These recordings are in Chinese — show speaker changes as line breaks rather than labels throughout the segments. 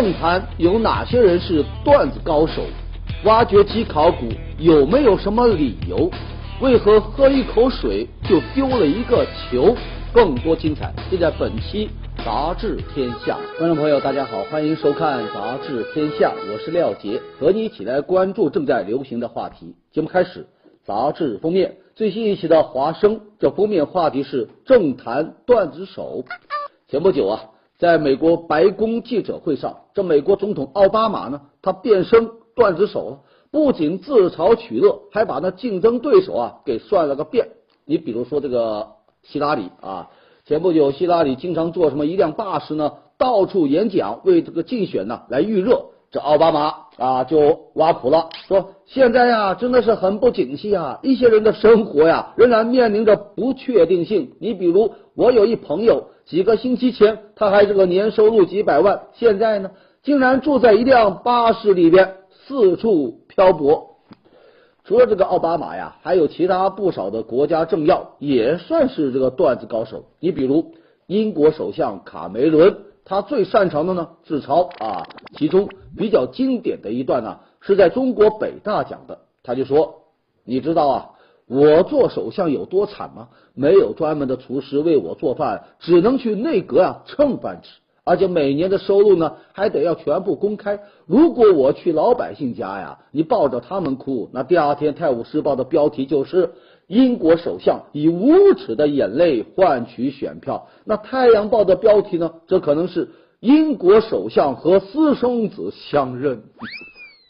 政坛有哪些人是段子高手？挖掘机考古有没有什么理由？为何喝一口水就丢了一个球？更多精彩尽在本期《杂志天下》。观众朋友，大家好，欢迎收看《杂志天下》，我是廖杰，和你一起来关注正在流行的话题。节目开始，杂志封面最新一期的《华生》，这封面话题是政坛段子手。前不久啊。在美国白宫记者会上，这美国总统奥巴马呢，他变身段子手了，不仅自嘲取乐，还把那竞争对手啊给算了个遍。你比如说这个希拉里啊，前不久希拉里经常坐什么一辆巴士呢，到处演讲，为这个竞选呢来预热。这奥巴马啊就挖苦了，说现在呀真的是很不景气啊，一些人的生活呀仍然面临着不确定性。你比如我有一朋友。几个星期前，他还是个年收入几百万，现在呢，竟然住在一辆巴士里边，四处漂泊。除了这个奥巴马呀，还有其他不少的国家政要也算是这个段子高手。你比如英国首相卡梅伦，他最擅长的呢自嘲啊，其中比较经典的一段呢，是在中国北大讲的。他就说：“你知道啊。”我做首相有多惨吗？没有专门的厨师为我做饭，只能去内阁啊蹭饭吃，而且每年的收入呢还得要全部公开。如果我去老百姓家呀，你抱着他们哭，那第二天《泰晤士报》的标题就是英国首相以无耻的眼泪换取选票。那《太阳报》的标题呢，这可能是英国首相和私生子相认。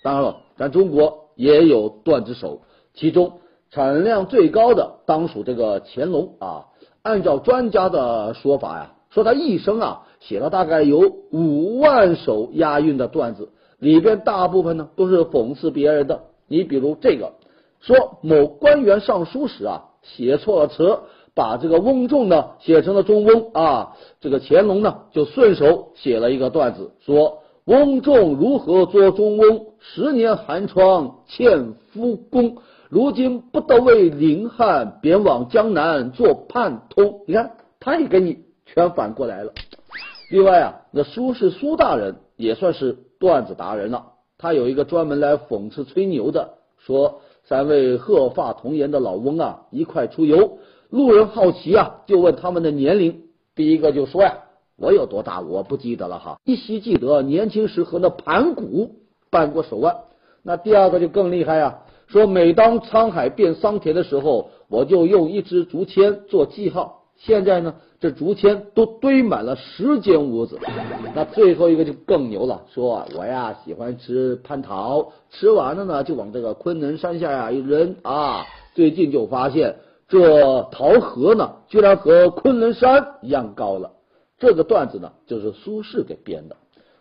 当然了，咱中国也有段子手，其中。产量最高的当属这个乾隆啊，按照专家的说法呀，说他一生啊写了大概有五万首押韵的段子，里边大部分呢都是讽刺别人的。你比如这个，说某官员上书时啊写错了词，把这个翁仲呢写成了中翁啊，这个乾隆呢就顺手写了一个段子，说翁仲如何做中翁，十年寒窗欠夫功。如今不得为凌汉，贬往江南做叛通。你看，他也给你全反过来了。另外啊，那苏轼苏大人也算是段子达人了。他有一个专门来讽刺吹牛的，说三位鹤发童颜的老翁啊，一块出游，路人好奇啊，就问他们的年龄。第一个就说呀，我有多大我不记得了哈，依稀记得年轻时和那盘古扳过手腕。那第二个就更厉害啊。说每当沧海变桑田的时候，我就用一支竹签做记号。现在呢，这竹签都堆满了十间屋子。那最后一个就更牛了，说我呀喜欢吃蟠桃，吃完了呢就往这个昆仑山下呀一扔啊。最近就发现这桃核呢，居然和昆仑山一样高了。这个段子呢，就是苏轼给编的。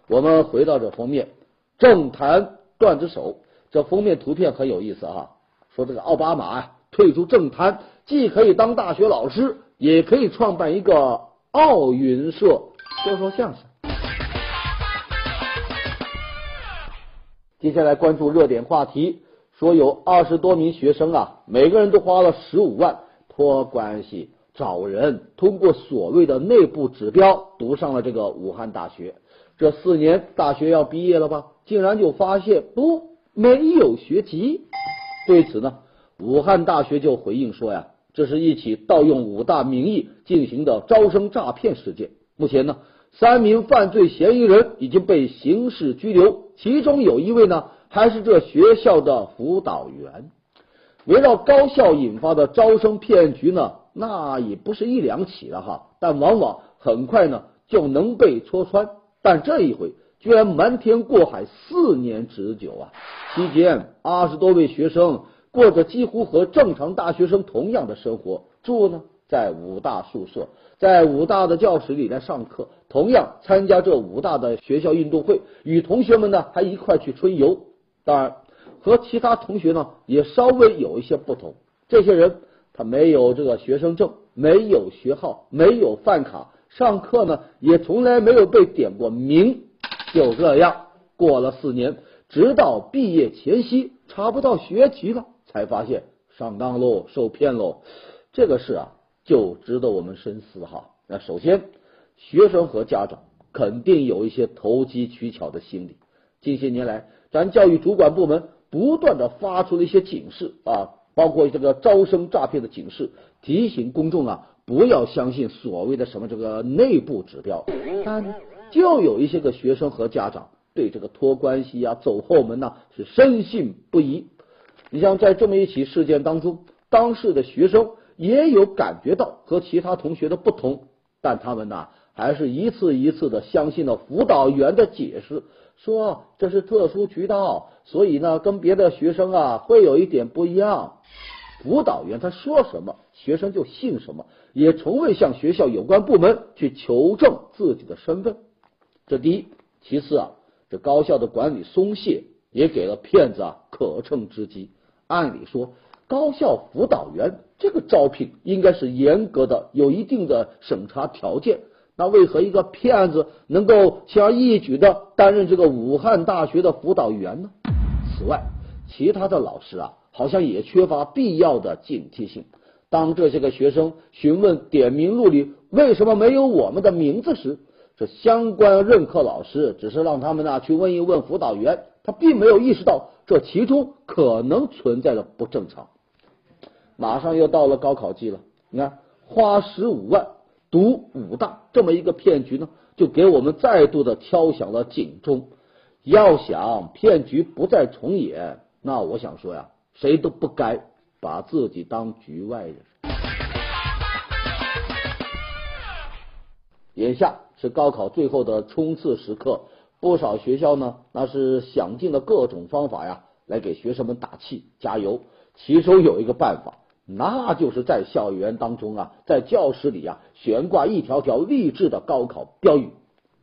我们回到这封面，政坛段子手。这封面图片很有意思啊，说这个奥巴马啊退出政坛，既可以当大学老师，也可以创办一个奥运社，说说相声。接下来关注热点话题，说有二十多名学生啊，每个人都花了十五万托关系找人，通过所谓的内部指标读上了这个武汉大学。这四年大学要毕业了吧，竟然就发现不。没有学籍，对此呢，武汉大学就回应说呀，这是一起盗用武大名义进行的招生诈骗事件。目前呢，三名犯罪嫌疑人已经被刑事拘留，其中有一位呢，还是这学校的辅导员。围绕高校引发的招生骗局呢，那也不是一两起了哈，但往往很快呢就能被戳穿。但这一回。居然瞒天过海四年之久啊！期间二十多位学生过着几乎和正常大学生同样的生活，住呢在武大宿舍，在武大的教室里来上课，同样参加这武大的学校运动会，与同学们呢还一块去春游。当然，和其他同学呢也稍微有一些不同。这些人他没有这个学生证，没有学号，没有饭卡，上课呢也从来没有被点过名。就这样过了四年，直到毕业前夕查不到学籍了，才发现上当喽，受骗喽。这个事啊，就值得我们深思哈。那首先，学生和家长肯定有一些投机取巧的心理。近些年来，咱教育主管部门不断的发出了一些警示啊，包括这个招生诈骗的警示，提醒公众啊不要相信所谓的什么这个内部指标。但就有一些个学生和家长对这个托关系呀、走后门呐是深信不疑。你像在这么一起事件当中，当事的学生也有感觉到和其他同学的不同，但他们呢还是一次一次的相信了辅导员的解释。说这是特殊渠道，所以呢，跟别的学生啊会有一点不一样。辅导员他说什么，学生就信什么，也从未向学校有关部门去求证自己的身份。这第一，其次啊，这高校的管理松懈，也给了骗子啊可乘之机。按理说，高校辅导员这个招聘应该是严格的，有一定的审查条件。那为何一个骗子能够轻而易举的担任这个武汉大学的辅导员呢？此外，其他的老师啊，好像也缺乏必要的警惕性。当这些个学生询问点名录里为什么没有我们的名字时，这相关任课老师只是让他们呢去问一问辅导员，他并没有意识到这其中可能存在的不正常。马上又到了高考季了，你看花十五万。读武大这么一个骗局呢，就给我们再度的敲响了警钟。要想骗局不再重演，那我想说呀，谁都不该把自己当局外人。眼下是高考最后的冲刺时刻，不少学校呢，那是想尽了各种方法呀，来给学生们打气加油。其中有一个办法。那就是在校园当中啊，在教室里啊，悬挂一条条励志的高考标语。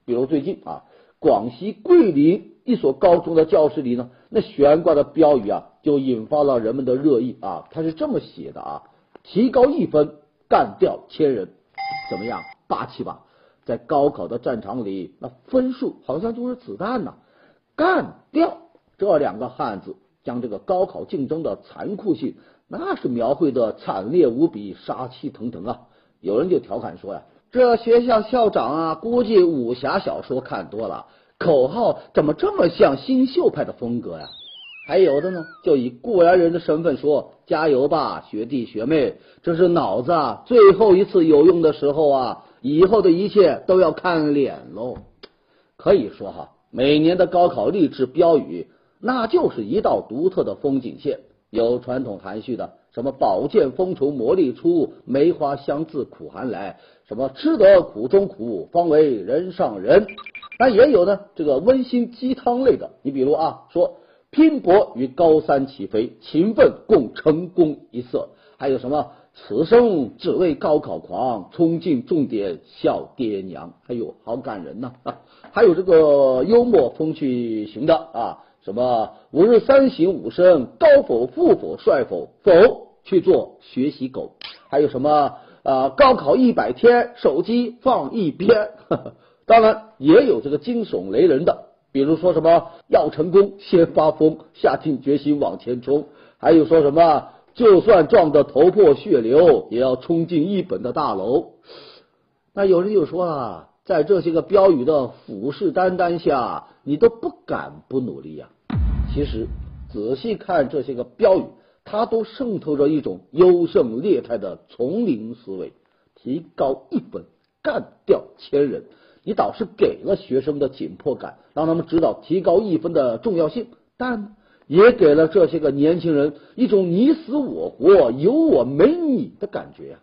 比如最近啊，广西桂林一所高中的教室里呢，那悬挂的标语啊，就引发了人们的热议啊。他是这么写的啊：提高一分，干掉千人。怎么样，霸气吧？在高考的战场里，那分数好像就是子弹呐。干掉这两个汉字，将这个高考竞争的残酷性。那是描绘的惨烈无比，杀气腾腾啊！有人就调侃说呀：“这学校校长啊，估计武侠小说看多了，口号怎么这么像新秀派的风格呀？”还有的呢，就以过来人的身份说：“加油吧，学弟学妹，这是脑子啊最后一次有用的时候啊，以后的一切都要看脸喽。”可以说哈，每年的高考励志标语，那就是一道独特的风景线。有传统含蓄的，什么宝剑锋从磨砺出，梅花香自苦寒来，什么吃得苦中苦，方为人上人。但也有呢，这个温馨鸡汤类的，你比如啊，说拼搏与高三起飞，勤奋共成功一色。还有什么此生只为高考狂，冲进重点笑爹娘。哎呦，好感人呐！还有这个幽默风趣型的啊。什么吾日三省吾身，高否富否帅否否去做学习狗？还有什么啊？高考一百天，手机放一边。当然也有这个惊悚雷人的，比如说什么要成功先发疯，下定决心往前冲。还有说什么就算撞得头破血流，也要冲进一本的大楼。那有人就说了，在这些个标语的虎视眈眈下，你都不敢不努力呀。其实，仔细看这些个标语，它都渗透着一种优胜劣汰的丛林思维。提高一分，干掉千人，你倒是给了学生的紧迫感，让他们知道提高一分的重要性，但也给了这些个年轻人一种你死我活、有我没你的感觉呀。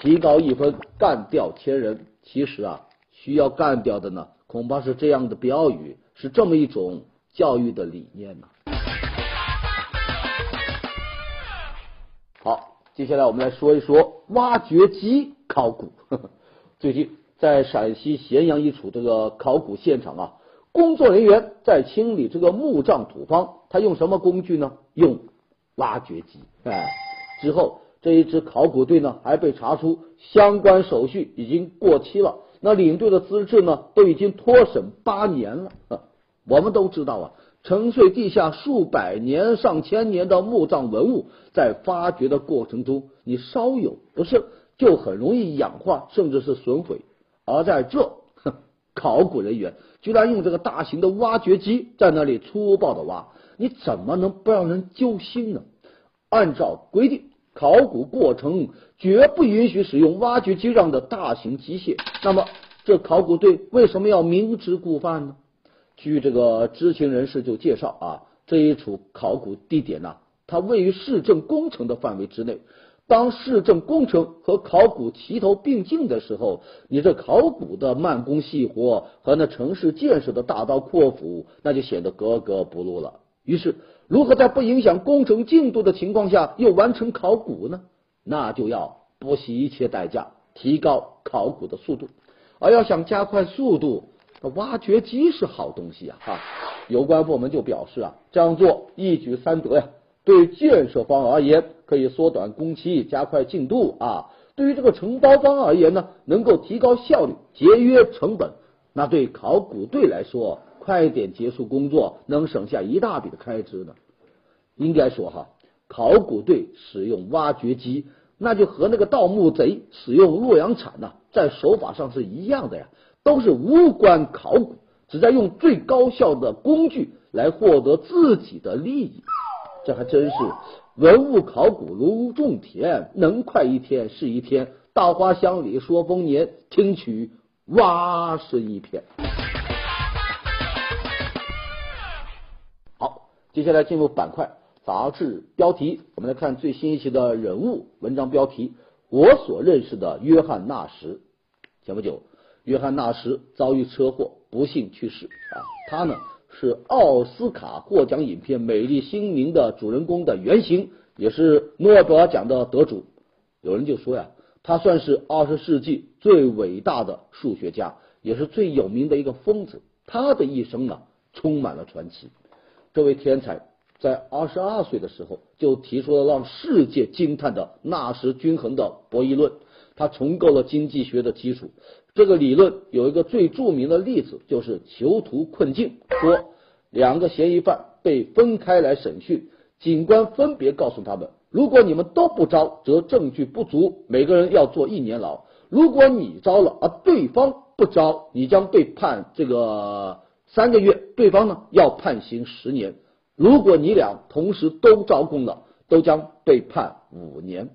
提高一分，干掉千人，其实啊，需要干掉的呢，恐怕是这样的标语，是这么一种。教育的理念呢？好，接下来我们来说一说挖掘机考古。呵 呵最近在陕西咸阳一处这个考古现场啊，工作人员在清理这个墓葬土方，他用什么工具呢？用挖掘机。哎，之后这一支考古队呢，还被查出相关手续已经过期了，那领队的资质呢，都已经脱审八年了。我们都知道啊，沉睡地下数百年、上千年的墓葬文物，在发掘的过程中，你稍有不慎，就很容易氧化，甚至是损毁。而在这，考古人员居然用这个大型的挖掘机在那里粗暴的挖，你怎么能不让人揪心呢？按照规定，考古过程绝不允许使用挖掘机这样的大型机械。那么，这考古队为什么要明知故犯呢？据这个知情人士就介绍啊，这一处考古地点呢，它位于市政工程的范围之内。当市政工程和考古齐头并进的时候，你这考古的慢工细活和那城市建设的大刀阔斧，那就显得格格不入了。于是，如何在不影响工程进度的情况下又完成考古呢？那就要不惜一切代价提高考古的速度。而要想加快速度，那挖掘机是好东西啊！哈，有关部门就表示啊，这样做一举三得呀。对建设方而言，可以缩短工期，加快进度啊；对于这个承包方而言呢，能够提高效率，节约成本。那对考古队来说，快点结束工作，能省下一大笔的开支呢。应该说哈，考古队使用挖掘机，那就和那个盗墓贼使用洛阳铲呐，在手法上是一样的呀，都是无关考古，只在用最高效的工具来获得自己的利益。这还真是文物考古如种田，能快一天是一天。稻花香里说丰年，听取蛙声一片。好，接下来进入板块杂志标题，我们来看最新一期的人物文章标题：我所认识的约翰纳什。前不久，约翰纳什遭遇车祸，不幸去世啊。他呢？是奥斯卡获奖影片《美丽心灵》的主人公的原型，也是诺贝尔奖的得主。有人就说呀，他算是二十世纪最伟大的数学家，也是最有名的一个疯子。他的一生呢，充满了传奇。这位天才在二十二岁的时候就提出了让世界惊叹的纳什均衡的博弈论，他重构了经济学的基础。这个理论有一个最著名的例子，就是囚徒困境。说两个嫌疑犯被分开来审讯，警官分别告诉他们：如果你们都不招，则证据不足，每个人要坐一年牢；如果你招了，而对方不招，你将被判这个三个月，对方呢要判刑十年。如果你俩同时都招供了，都将被判五年。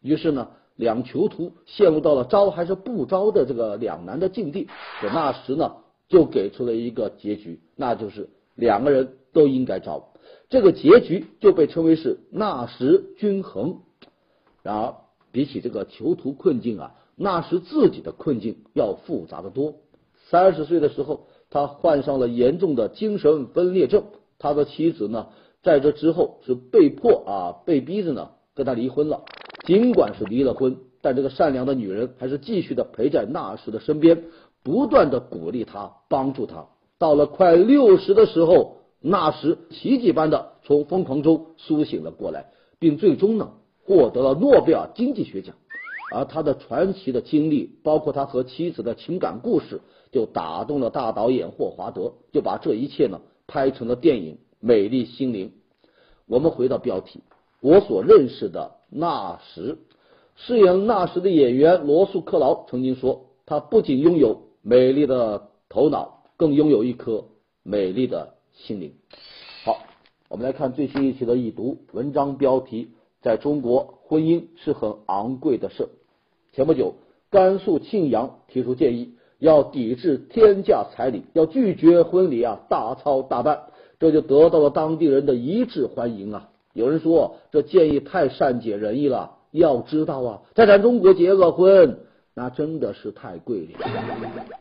于是呢。两囚徒陷入到了招还是不招的这个两难的境地，可那时呢就给出了一个结局，那就是两个人都应该招。这个结局就被称为是纳什均衡。然而，比起这个囚徒困境啊，纳什自己的困境要复杂的多。三十岁的时候，他患上了严重的精神分裂症，他的妻子呢在这之后是被迫啊被逼着呢跟他离婚了。尽管是离了婚，但这个善良的女人还是继续的陪在纳什的身边，不断的鼓励他，帮助他。到了快六十的时候，纳什奇迹般的从疯狂中苏醒了过来，并最终呢获得了诺贝尔经济学奖。而他的传奇的经历，包括他和妻子的情感故事，就打动了大导演霍华德，就把这一切呢拍成了电影《美丽心灵》。我们回到标题。我所认识的纳什，饰演纳什的演员罗素克劳曾经说：“他不仅拥有美丽的头脑，更拥有一颗美丽的心灵。”好，我们来看最新一期的易读文章标题：在中国，婚姻是很昂贵的事。前不久，甘肃庆阳提出建议，要抵制天价彩礼，要拒绝婚礼啊大操大办，这就得到了当地人的一致欢迎啊。有人说这建议太善解人意了。要知道啊，在咱中国结个婚，那真的是太贵了。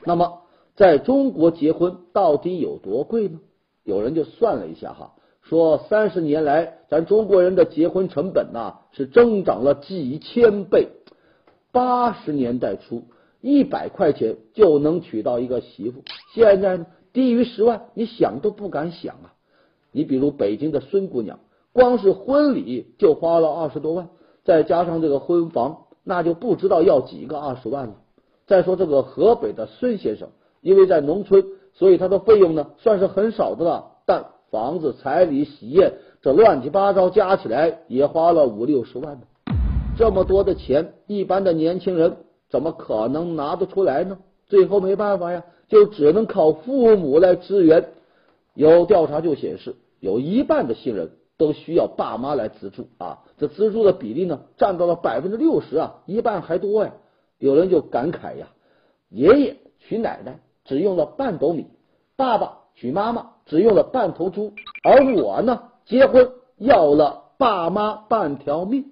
那么，在中国结婚到底有多贵呢？有人就算了一下哈，说三十年来，咱中国人的结婚成本呐是增长了几千倍。八十年代初，一百块钱就能娶到一个媳妇，现在呢，低于十万，你想都不敢想啊。你比如北京的孙姑娘。光是婚礼就花了二十多万，再加上这个婚房，那就不知道要几个二十万了。再说这个河北的孙先生，因为在农村，所以他的费用呢算是很少的了。但房子、彩礼、喜宴，这乱七八糟加起来也花了五六十万呢。这么多的钱，一般的年轻人怎么可能拿得出来呢？最后没办法呀，就只能靠父母来支援。有调查就显示，有一半的新人都需要爸妈来资助啊，这资助的比例呢，占到了百分之六十啊，一半还多呀。有人就感慨呀，爷爷娶奶奶只用了半斗米，爸爸娶妈妈只用了半头猪，而我呢，结婚要了爸妈半条命。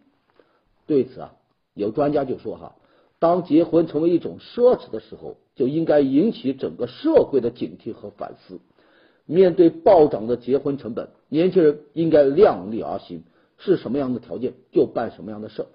对此啊，有专家就说哈，当结婚成为一种奢侈的时候，就应该引起整个社会的警惕和反思。面对暴涨的结婚成本，年轻人应该量力而行，是什么样的条件就办什么样的事儿，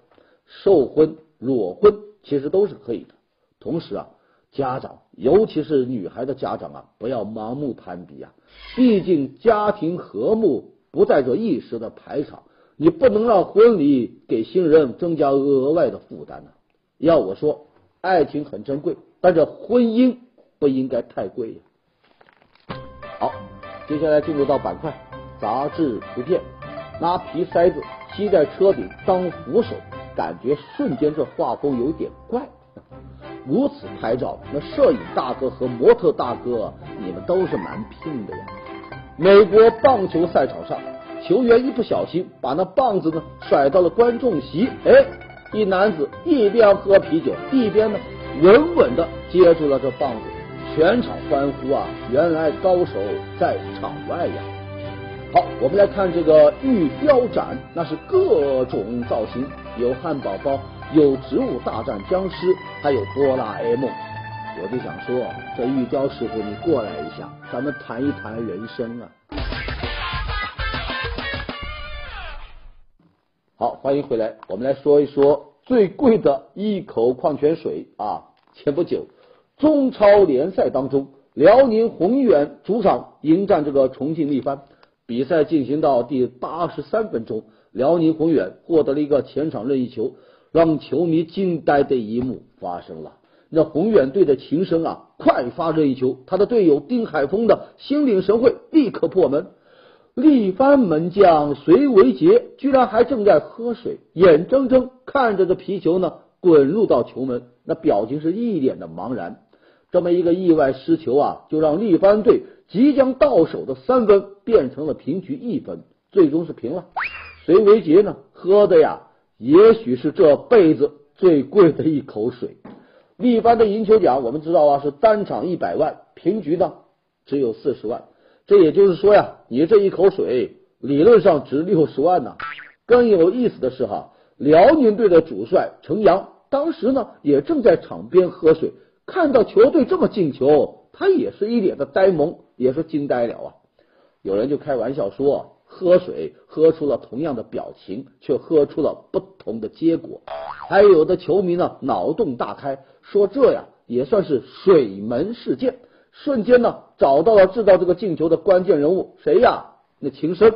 寿婚、裸婚其实都是可以的。同时啊，家长尤其是女孩的家长啊，不要盲目攀比啊，毕竟家庭和睦不在这一时的排场，你不能让婚礼给新人增加额外的负担呢。要我说，爱情很珍贵，但这婚姻不应该太贵呀。好，接下来进入到板块杂志图片，拿皮塞子吸在车顶当扶手，感觉瞬间这画风有点怪。如此拍照，那摄影大哥和模特大哥，你们都是蛮拼的呀。美国棒球赛场上，球员一不小心把那棒子呢甩到了观众席，哎，一男子一边喝啤酒，一边呢稳稳的接住了这棒子。全场欢呼啊！原来高手在场外呀。好，我们来看这个玉雕展，那是各种造型，有汉堡包，有植物大战僵尸，还有哆啦 A 梦。我就想说，这玉雕师傅，你过来一下，咱们谈一谈人生啊。好，欢迎回来，我们来说一说最贵的一口矿泉水啊。前不久。中超联赛当中，辽宁宏远主场迎战这个重庆力帆。比赛进行到第八十三分钟，辽宁宏远获得了一个前场任意球，让球迷惊呆的一幕发生了。那宏远队的秦升啊，快发任意球，他的队友丁海峰的心领神会，立刻破门。力帆门将隋维杰居然还正在喝水，眼睁睁看着这皮球呢滚入到球门，那表情是一脸的茫然。这么一个意外失球啊，就让力帆队即将到手的三分变成了平局一分，最终是平了。谁维杰呢，喝的呀，也许是这辈子最贵的一口水。力帆的赢球奖我们知道啊，是单场一百万，平局呢只有四十万。这也就是说呀，你这一口水理论上值六十万呢。更有意思的是哈，辽宁队的主帅程阳当时呢也正在场边喝水。看到球队这么进球，他也是一脸的呆萌，也是惊呆了啊！有人就开玩笑说，喝水喝出了同样的表情，却喝出了不同的结果。还有的球迷呢，脑洞大开，说这呀也算是水门事件，瞬间呢找到了制造这个进球的关键人物，谁呀？那秦升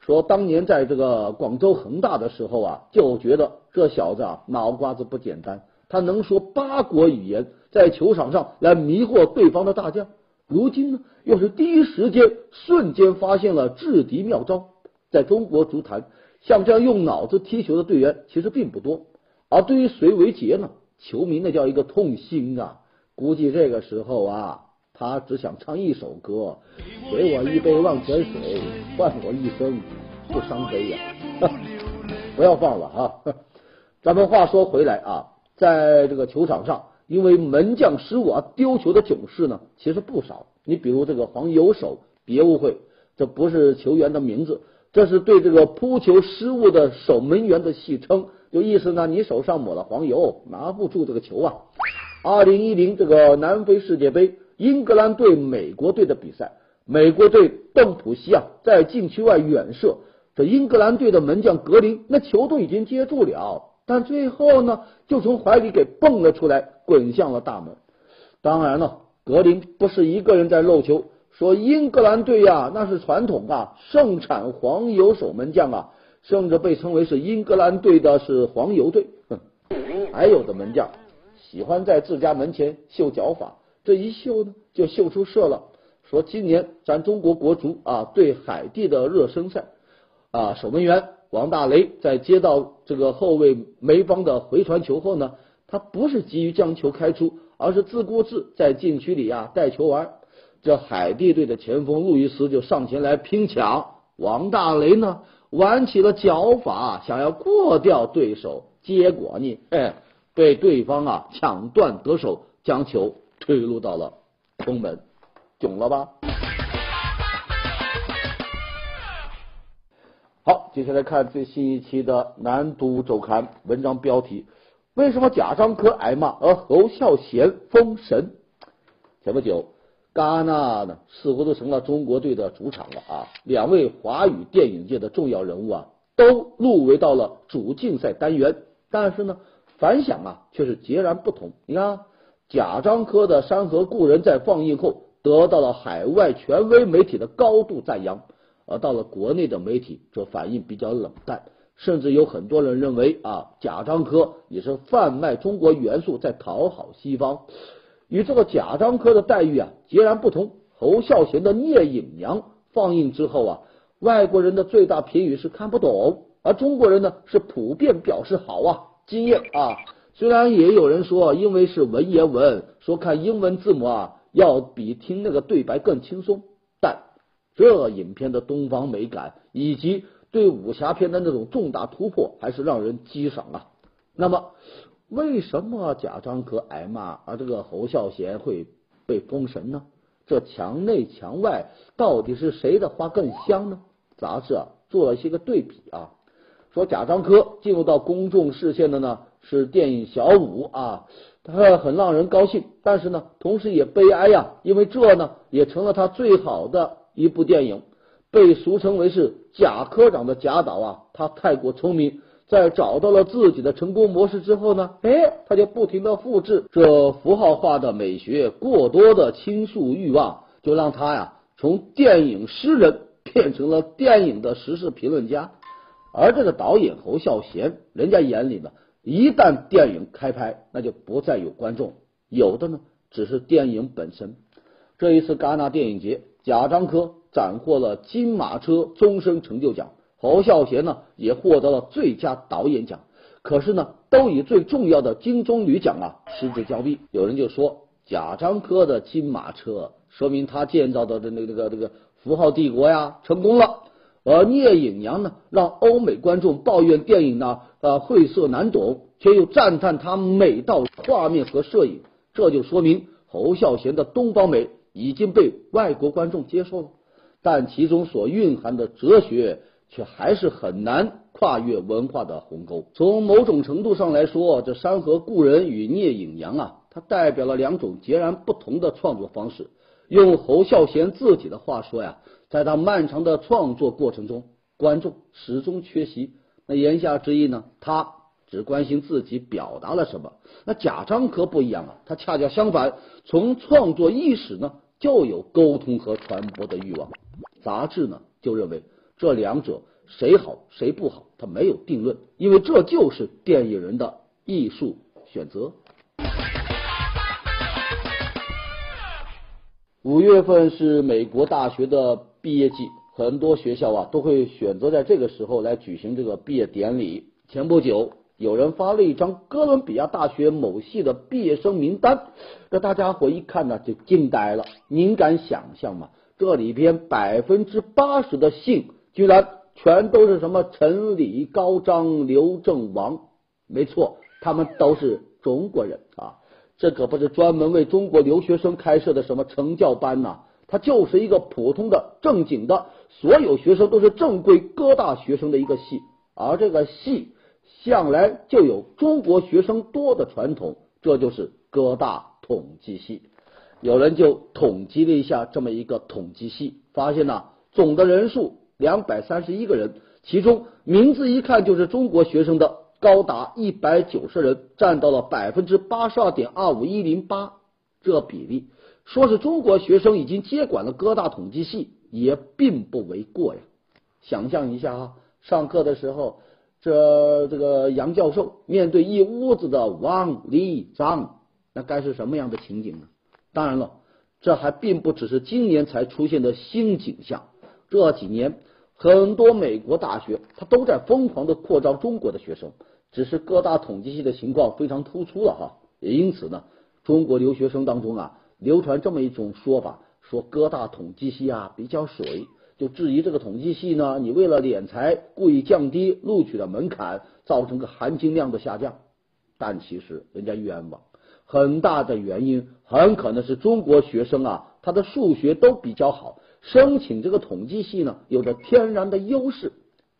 说，当年在这个广州恒大的时候啊，就觉得这小子啊脑瓜子不简单。他能说八国语言，在球场上来迷惑对方的大将。如今呢，又是第一时间瞬间发现了制敌妙招。在中国足坛，像这样用脑子踢球的队员其实并不多。而对于隋维杰呢，球迷那叫一个痛心啊！估计这个时候啊，他只想唱一首歌：给我一杯忘泉水，换我一生不伤悲呀！不要放了哈。咱们话说回来啊。在这个球场上，因为门将失误而丢球的囧事呢，其实不少。你比如这个黄油手，别误会，这不是球员的名字，这是对这个扑球失误的守门员的戏称，就意思呢，你手上抹了黄油，拿不住这个球啊。二零一零这个南非世界杯，英格兰队美国队的比赛，美国队邓普西啊在禁区外远射，这英格兰队的门将格林那球都已经接住了。但最后呢，就从怀里给蹦了出来，滚向了大门。当然了，格林不是一个人在漏球，说英格兰队呀，那是传统啊，盛产黄油守门将啊，甚至被称为是英格兰队的是黄油队。哼还有的门将喜欢在自家门前秀脚法，这一秀呢，就秀出色了。说今年咱中国国足啊对海地的热身赛啊，守门员。王大雷在接到这个后卫梅方的回传球后呢，他不是急于将球开出，而是自顾自在禁区里啊带球玩。这海地队的前锋路易斯就上前来拼抢，王大雷呢玩起了脚法，想要过掉对手，结果呢，哎，被对方啊抢断得手，将球推入到了空门，囧了吧？好，接下来看最新一期的《南都周刊》文章标题：为什么贾樟柯挨骂，而侯孝贤封神？前不久。戛纳呢，似乎都成了中国队的主场了啊！两位华语电影界的重要人物啊，都入围到了主竞赛单元，但是呢，反响啊却是截然不同。你看，贾樟柯的《山河故人》在放映后得到了海外权威媒体的高度赞扬，而到了国内的媒体则反应比较冷淡，甚至有很多人认为啊，贾樟柯也是贩卖中国元素，在讨好西方。与这个贾樟柯的待遇啊截然不同。侯孝贤的《聂隐娘》放映之后啊，外国人的最大评语是看不懂，而中国人呢是普遍表示好啊，惊艳啊。虽然也有人说因为是文言文，说看英文字母啊要比听那个对白更轻松，但这影片的东方美感以及对武侠片的那种重大突破，还是让人激赏啊。那么。为什么贾樟柯挨骂，而这个侯孝贤会被封神呢？这墙内墙外到底是谁的花更香呢？杂志啊做了一些个对比啊，说贾樟柯进入到公众视线的呢是电影《小五》啊，他很让人高兴，但是呢同时也悲哀呀，因为这呢也成了他最好的一部电影，被俗称为是贾科长的贾导啊，他太过聪明。在找到了自己的成功模式之后呢，哎，他就不停的复制这符号化的美学，过多的倾诉欲望，就让他呀从电影诗人变成了电影的时事评论家。而这个导演侯孝贤，人家眼里呢，一旦电影开拍，那就不再有观众，有的呢只是电影本身。这一次戛纳电影节，贾樟柯斩获了金马车终身成就奖。侯孝贤呢也获得了最佳导演奖，可是呢都以最重要的金棕榈奖啊失之交臂。有人就说贾樟柯的金马车说明他建造的这那个那个那个符号帝国呀成功了，而聂隐娘呢让欧美观众抱怨电影呢呃晦涩难懂，却又赞叹它美到画面和摄影，这就说明侯孝贤的东方美已经被外国观众接受了，但其中所蕴含的哲学。却还是很难跨越文化的鸿沟。从某种程度上来说，这《山河故人》与《聂隐娘》啊，它代表了两种截然不同的创作方式。用侯孝贤自己的话说呀，在他漫长的创作过程中，观众始终缺席。那言下之意呢，他只关心自己表达了什么。那贾樟柯不一样啊，他恰恰相反，从创作伊始呢就有沟通和传播的欲望。杂志呢就认为。这两者谁好谁不好，他没有定论，因为这就是电影人的艺术选择。五月份是美国大学的毕业季，很多学校啊都会选择在这个时候来举行这个毕业典礼。前不久，有人发了一张哥伦比亚大学某系的毕业生名单，这大家伙一看呢就惊呆了。您敢想象吗？这里边百分之八十的姓。居然全都是什么陈李高张刘郑王？没错，他们都是中国人啊！这可不是专门为中国留学生开设的什么成教班呐，它就是一个普通的正经的，所有学生都是正规各大学生的一个系。而这个系向来就有中国学生多的传统，这就是哥大统计系。有人就统计了一下这么一个统计系，发现呢，总的人数。两百三十一个人，其中名字一看就是中国学生的高达一百九十人，占到了百分之八十二点二五一零八，这比例说是中国学生已经接管了各大统计系，也并不为过呀。想象一下啊，上课的时候，这这个杨教授面对一屋子的王李张，那该是什么样的情景呢？当然了，这还并不只是今年才出现的新景象，这几年。很多美国大学，它都在疯狂的扩招中国的学生，只是各大统计系的情况非常突出了哈，也因此呢，中国留学生当中啊，流传这么一种说法，说各大统计系啊比较水，就质疑这个统计系呢，你为了敛财，故意降低录取的门槛，造成个含金量的下降。但其实人家冤枉，很大的原因很可能是中国学生啊，他的数学都比较好，申请这个统计系呢，有着天然的优势。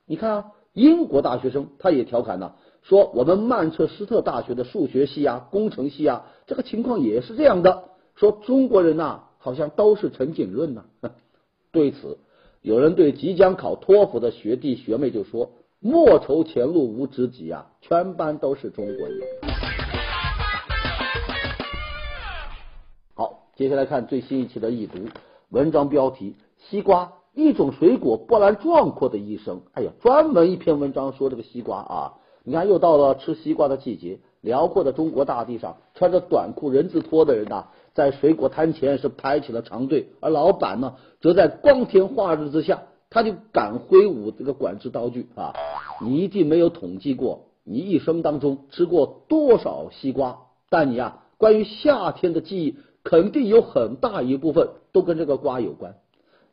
你看啊，英国大学生他也调侃呢。说我们曼彻斯特大学的数学系啊、工程系啊，这个情况也是这样的。说中国人呐，好像都是陈景润呐。对此，有人对即将考托福的学弟学妹就说：“莫愁前路无知己啊，全班都是中国人。”好，接下来看最新一期的易读文章标题：西瓜，一种水果波澜壮阔的一生。哎呀，专门一篇文章说这个西瓜啊。你看，又到了吃西瓜的季节。辽阔的中国大地上，穿着短裤人字拖的人呐，在水果摊前是排起了长队，而老板呢，则在光天化日之下，他就敢挥舞这个管制刀具啊！你一定没有统计过，你一生当中吃过多少西瓜？但你啊，关于夏天的记忆，肯定有很大一部分都跟这个瓜有关。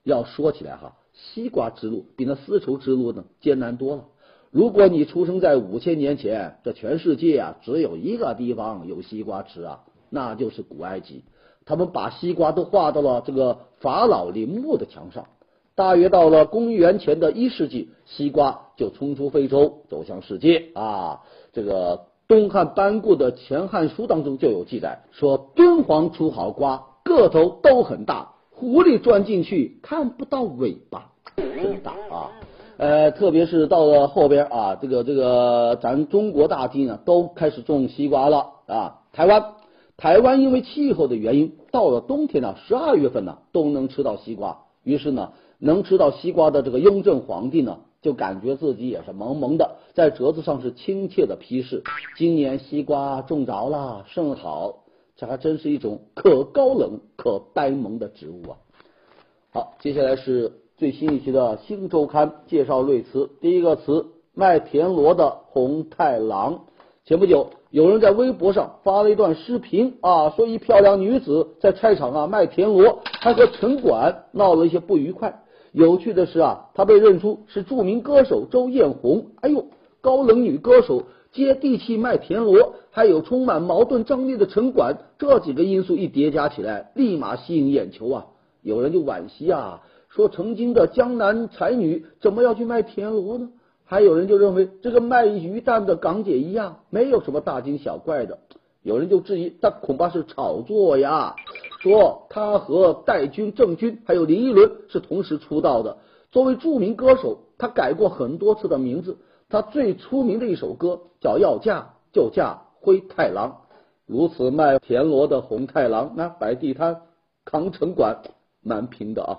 要说起来哈，西瓜之路比那丝绸之路呢艰难多了。如果你出生在五千年前，这全世界啊只有一个地方有西瓜吃啊，那就是古埃及。他们把西瓜都画到了这个法老陵墓的墙上。大约到了公元前的一世纪，西瓜就冲出非洲，走向世界啊。这个东汉班固的《前汉书》当中就有记载，说敦煌出好瓜，个头都很大，狐狸钻进去看不到尾巴，真大啊。呃，特别是到了后边啊，这个这个咱中国大地呢，都开始种西瓜了啊。台湾，台湾因为气候的原因，到了冬天呢，十二月份呢都能吃到西瓜。于是呢，能吃到西瓜的这个雍正皇帝呢，就感觉自己也是萌萌的，在折子上是亲切的批示：今年西瓜种着了，甚好。这还真是一种可高冷可呆萌的植物啊。好，接下来是。最新一期的《新周刊》介绍瑞词，第一个词卖田螺的红太狼。前不久，有人在微博上发了一段视频啊，说一漂亮女子在菜场啊卖田螺，还和城管闹了一些不愉快。有趣的是啊，她被认出是著名歌手周艳红。哎呦，高冷女歌手接地气卖田螺，还有充满矛盾张力的城管，这几个因素一叠加起来，立马吸引眼球啊！有人就惋惜啊。说曾经的江南才女怎么要去卖田螺呢？还有人就认为这个卖鱼蛋的港姐一样，没有什么大惊小怪的。有人就质疑，他恐怕是炒作呀。说他和戴军、郑钧还有林依轮是同时出道的。作为著名歌手，他改过很多次的名字。他最出名的一首歌叫《要嫁就嫁灰太狼》。如此卖田螺的红太狼，那摆地摊扛城管，蛮拼的啊。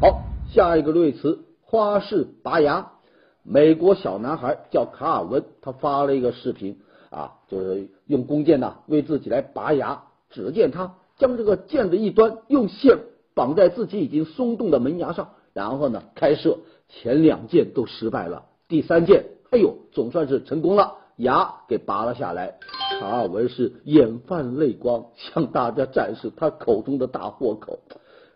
好，下一个瑞词花式拔牙。美国小男孩叫卡尔文，他发了一个视频啊，就是用弓箭呐为自己来拔牙。只见他将这个箭的一端用线绑在自己已经松动的门牙上，然后呢开射。前两箭都失败了，第三箭，哎呦，总算是成功了，牙给拔了下来。卡尔文是眼泛泪光，向大家展示他口中的大豁口。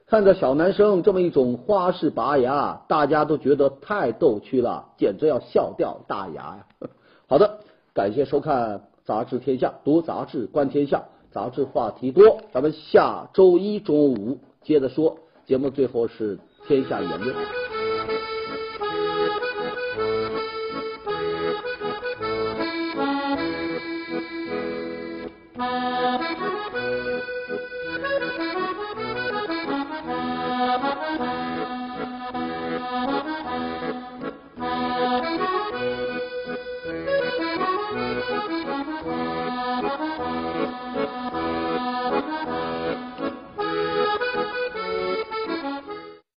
看着小男生这么一种花式拔牙，大家都觉得太逗趣了，简直要笑掉大牙呀！好的，感谢收看《杂志天下》，读杂志观天下，杂志话题多，咱们下周一中午接着说。节目最后是天下言论。